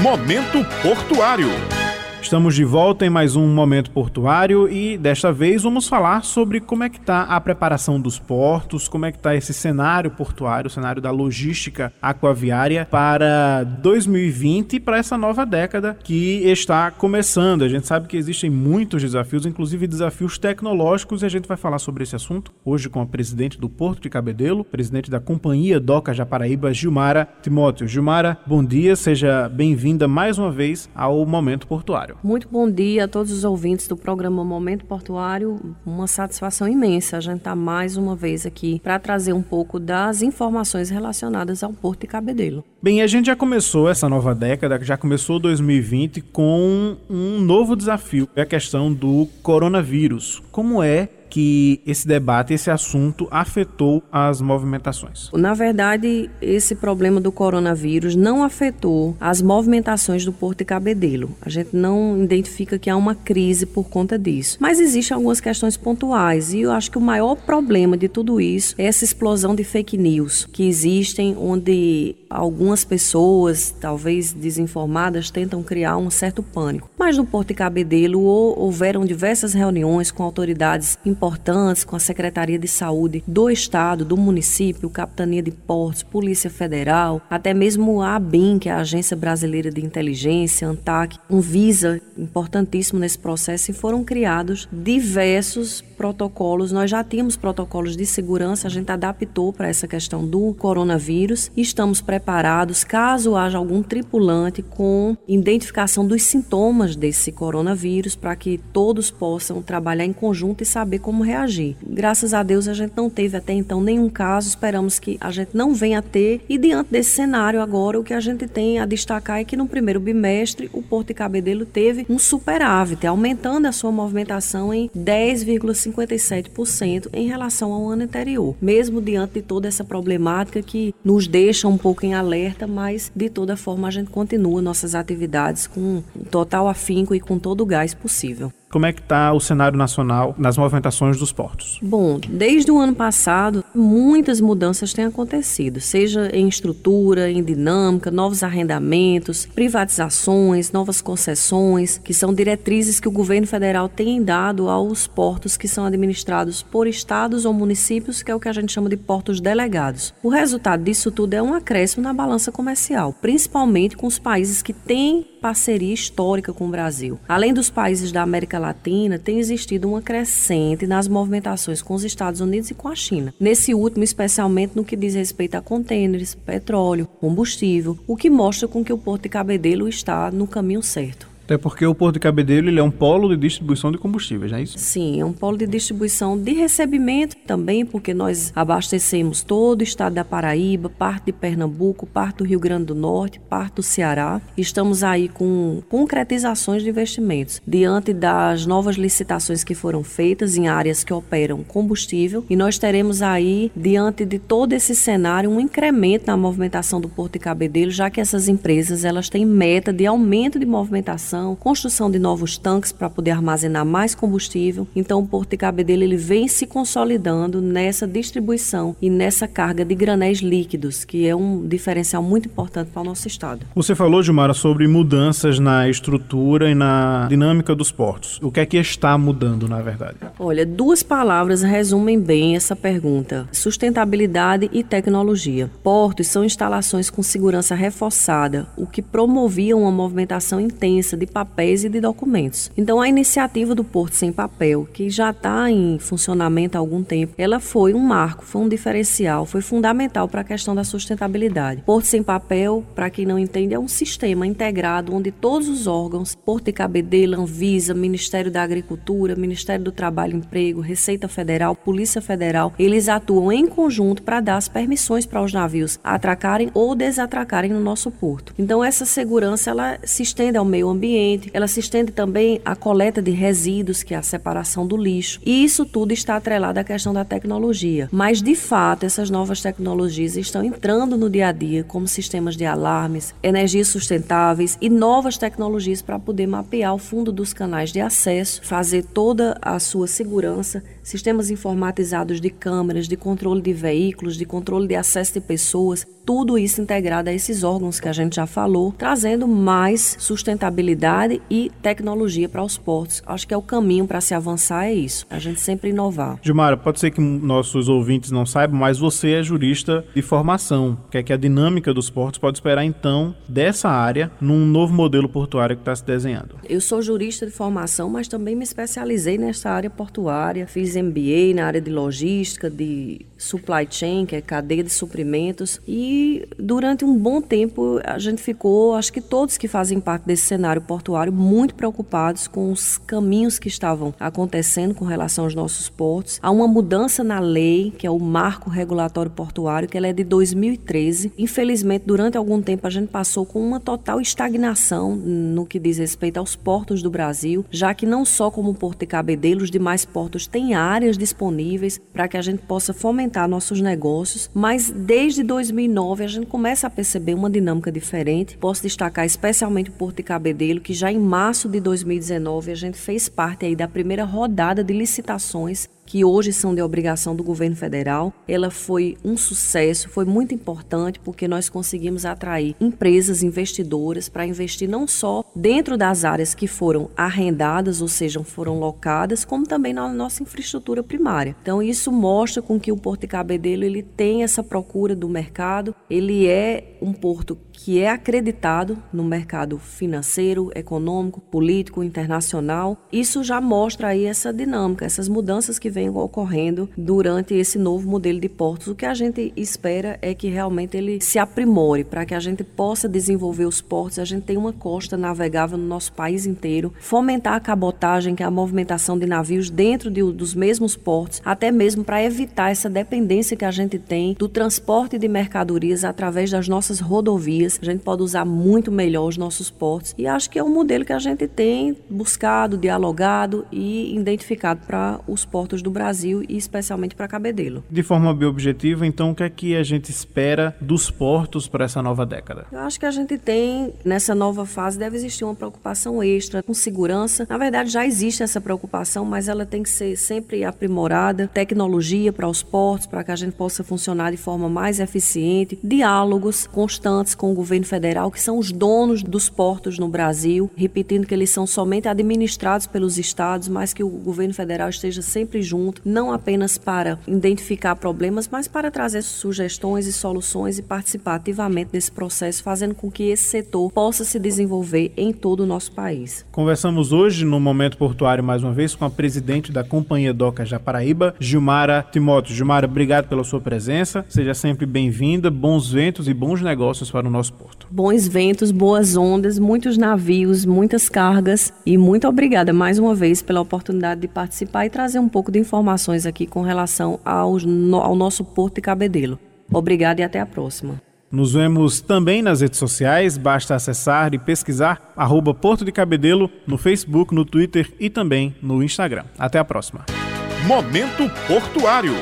Momento Portuário. Estamos de volta em mais um Momento Portuário e desta vez vamos falar sobre como é que está a preparação dos portos, como é que está esse cenário portuário, o cenário da logística aquaviária para 2020 e para essa nova década que está começando. A gente sabe que existem muitos desafios, inclusive desafios tecnológicos, e a gente vai falar sobre esse assunto hoje com a presidente do Porto de Cabedelo, presidente da Companhia Doca Japaraíba, Gilmara Timóteo. Gilmara, bom dia, seja bem-vinda mais uma vez ao Momento Portuário. Portuário. Muito bom dia a todos os ouvintes do programa Momento Portuário. Uma satisfação imensa a gente estar tá mais uma vez aqui para trazer um pouco das informações relacionadas ao Porto de Cabedelo. Bem, a gente já começou essa nova década, já começou 2020 com um novo desafio, é a questão do coronavírus. Como é que esse debate, esse assunto afetou as movimentações? Na verdade, esse problema do coronavírus não afetou as movimentações do Porto de Cabedelo. A gente não identifica que há uma crise por conta disso. Mas existem algumas questões pontuais e eu acho que o maior problema de tudo isso é essa explosão de fake news que existem onde algumas pessoas, talvez desinformadas, tentam criar um certo pânico. Mas no Porto de Cabedelo houveram diversas reuniões com autoridades importantes importantes com a Secretaria de Saúde do Estado, do município, Capitania de Portos, Polícia Federal, até mesmo a ABIN, que é a Agência Brasileira de Inteligência, ANTAC, um visa importantíssimo nesse processo e foram criados diversos protocolos. Nós já tínhamos protocolos de segurança, a gente adaptou para essa questão do coronavírus estamos preparados caso haja algum tripulante com identificação dos sintomas desse coronavírus para que todos possam trabalhar em conjunto e saber como reagir. Graças a Deus a gente não teve até então nenhum caso, esperamos que a gente não venha a ter. E diante desse cenário agora o que a gente tem a destacar é que no primeiro bimestre o Porto de Cabedelo teve um superávit, aumentando a sua movimentação em 10,5 57% em relação ao ano anterior, mesmo diante de toda essa problemática que nos deixa um pouco em alerta, mas de toda forma a gente continua nossas atividades com total afinco e com todo o gás possível como é que está o cenário nacional nas movimentações dos portos? Bom, desde o ano passado, muitas mudanças têm acontecido, seja em estrutura, em dinâmica, novos arrendamentos, privatizações, novas concessões, que são diretrizes que o governo federal tem dado aos portos que são administrados por estados ou municípios, que é o que a gente chama de portos delegados. O resultado disso tudo é um acréscimo na balança comercial, principalmente com os países que têm parceria histórica com o Brasil. Além dos países da América Latina, tem existido uma crescente nas movimentações com os Estados Unidos e com a China. Nesse último, especialmente no que diz respeito a contêineres, petróleo, combustível, o que mostra com que o Porto de Cabedelo está no caminho certo. Até porque o Porto de Cabedelo ele é um polo de distribuição de combustíveis, não é isso? Sim, é um polo de distribuição de recebimento também, porque nós abastecemos todo o estado da Paraíba, parte de Pernambuco, parte do Rio Grande do Norte, parte do Ceará. Estamos aí com concretizações de investimentos diante das novas licitações que foram feitas em áreas que operam combustível e nós teremos aí, diante de todo esse cenário, um incremento na movimentação do Porto de Cabedelo, já que essas empresas elas têm meta de aumento de movimentação construção de novos tanques para poder armazenar mais combustível. Então o Porto de Cabedelo ele vem se consolidando nessa distribuição e nessa carga de granéis líquidos, que é um diferencial muito importante para o nosso estado. Você falou, Gilmara, sobre mudanças na estrutura e na dinâmica dos portos. O que é que está mudando, na verdade? Olha, duas palavras resumem bem essa pergunta: sustentabilidade e tecnologia. Portos são instalações com segurança reforçada, o que promoviam uma movimentação intensa de papéis e de documentos. Então, a iniciativa do Porto Sem Papel, que já está em funcionamento há algum tempo, ela foi um marco, foi um diferencial, foi fundamental para a questão da sustentabilidade. Porto Sem Papel, para quem não entende, é um sistema integrado onde todos os órgãos, Porto de Cabedelo, Anvisa, Ministério da Agricultura, Ministério do Trabalho e Emprego, Receita Federal, Polícia Federal, eles atuam em conjunto para dar as permissões para os navios atracarem ou desatracarem no nosso porto. Então, essa segurança ela se estende ao meio ambiente ambiente, ela se estende também à coleta de resíduos, que é a separação do lixo. E isso tudo está atrelado à questão da tecnologia. Mas, de fato, essas novas tecnologias estão entrando no dia a dia, como sistemas de alarmes, energias sustentáveis e novas tecnologias para poder mapear o fundo dos canais de acesso, fazer toda a sua segurança, sistemas informatizados de câmeras, de controle de veículos, de controle de acesso de pessoas, tudo isso integrado a esses órgãos que a gente já falou, trazendo mais sustentabilidade e tecnologia para os portos. Acho que é o caminho para se avançar é isso, a gente sempre inovar. Gilmara, pode ser que nossos ouvintes não saibam, mas você é jurista de formação. O que é que a dinâmica dos portos pode esperar então dessa área num novo modelo portuário que está se desenhando? Eu sou jurista de formação, mas também me especializei nessa área portuária, fiz MBA na área de logística, de supply chain, que é cadeia de suprimentos, e durante um bom tempo a gente ficou, acho que todos que fazem parte desse cenário portuário, muito preocupados com os caminhos que estavam acontecendo com relação aos nossos portos. Há uma mudança na lei, que é o Marco Regulatório Portuário, que ela é de 2013. Infelizmente, durante algum tempo a gente passou com uma total estagnação no que diz respeito aos portos do Brasil, já que não só como o Porto de Cabedelo, os demais portos têm áreas disponíveis para que a gente possa fomentar nossos negócios, mas desde 2009 a gente começa a perceber uma dinâmica diferente. Posso destacar especialmente o Porto de Cabedelo, que já em março de 2019 a gente fez parte aí da primeira rodada de licitações que hoje são de obrigação do governo federal. Ela foi um sucesso, foi muito importante porque nós conseguimos atrair empresas investidoras para investir não só dentro das áreas que foram arrendadas, ou seja, foram locadas, como também na nossa infraestrutura primária. Então isso mostra com que o Porto de Cabedelo ele tem essa procura do mercado, ele é um porto que é acreditado no mercado financeiro, econômico, político, internacional. Isso já mostra aí essa dinâmica, essas mudanças que vêm ocorrendo durante esse novo modelo de portos. O que a gente espera é que realmente ele se aprimore para que a gente possa desenvolver os portos, a gente tem uma costa navegável no nosso país inteiro, fomentar a cabotagem, que é a movimentação de navios dentro de, dos mesmos portos, até mesmo para evitar essa dependência que a gente tem do transporte de mercadorias através das nossas rodovias a gente pode usar muito melhor os nossos portos. E acho que é um modelo que a gente tem buscado, dialogado e identificado para os portos do Brasil e especialmente para Cabedelo. De forma bem objetiva, então, o que é que a gente espera dos portos para essa nova década? Eu acho que a gente tem, nessa nova fase, deve existir uma preocupação extra com segurança. Na verdade, já existe essa preocupação, mas ela tem que ser sempre aprimorada. Tecnologia para os portos, para que a gente possa funcionar de forma mais eficiente. Diálogos constantes com o governo federal, que são os donos dos portos no Brasil, repetindo que eles são somente administrados pelos estados, mas que o governo federal esteja sempre junto, não apenas para identificar problemas, mas para trazer sugestões e soluções e participar ativamente desse processo, fazendo com que esse setor possa se desenvolver em todo o nosso país. Conversamos hoje no Momento Portuário mais uma vez com a presidente da Companhia Doca Japaraíba, Gilmara Timóteo. Gilmara, obrigado pela sua presença. Seja sempre bem-vinda. Bons ventos e bons negócios para o nosso porto. Bons ventos, boas ondas, muitos navios, muitas cargas e muito obrigada mais uma vez pela oportunidade de participar e trazer um pouco de informações aqui com relação ao, ao nosso porto de Cabedelo. Obrigada e até a próxima. Nos vemos também nas redes sociais, basta acessar e pesquisar arroba Porto de Cabedelo no Facebook, no Twitter e também no Instagram. Até a próxima. Momento Portuário.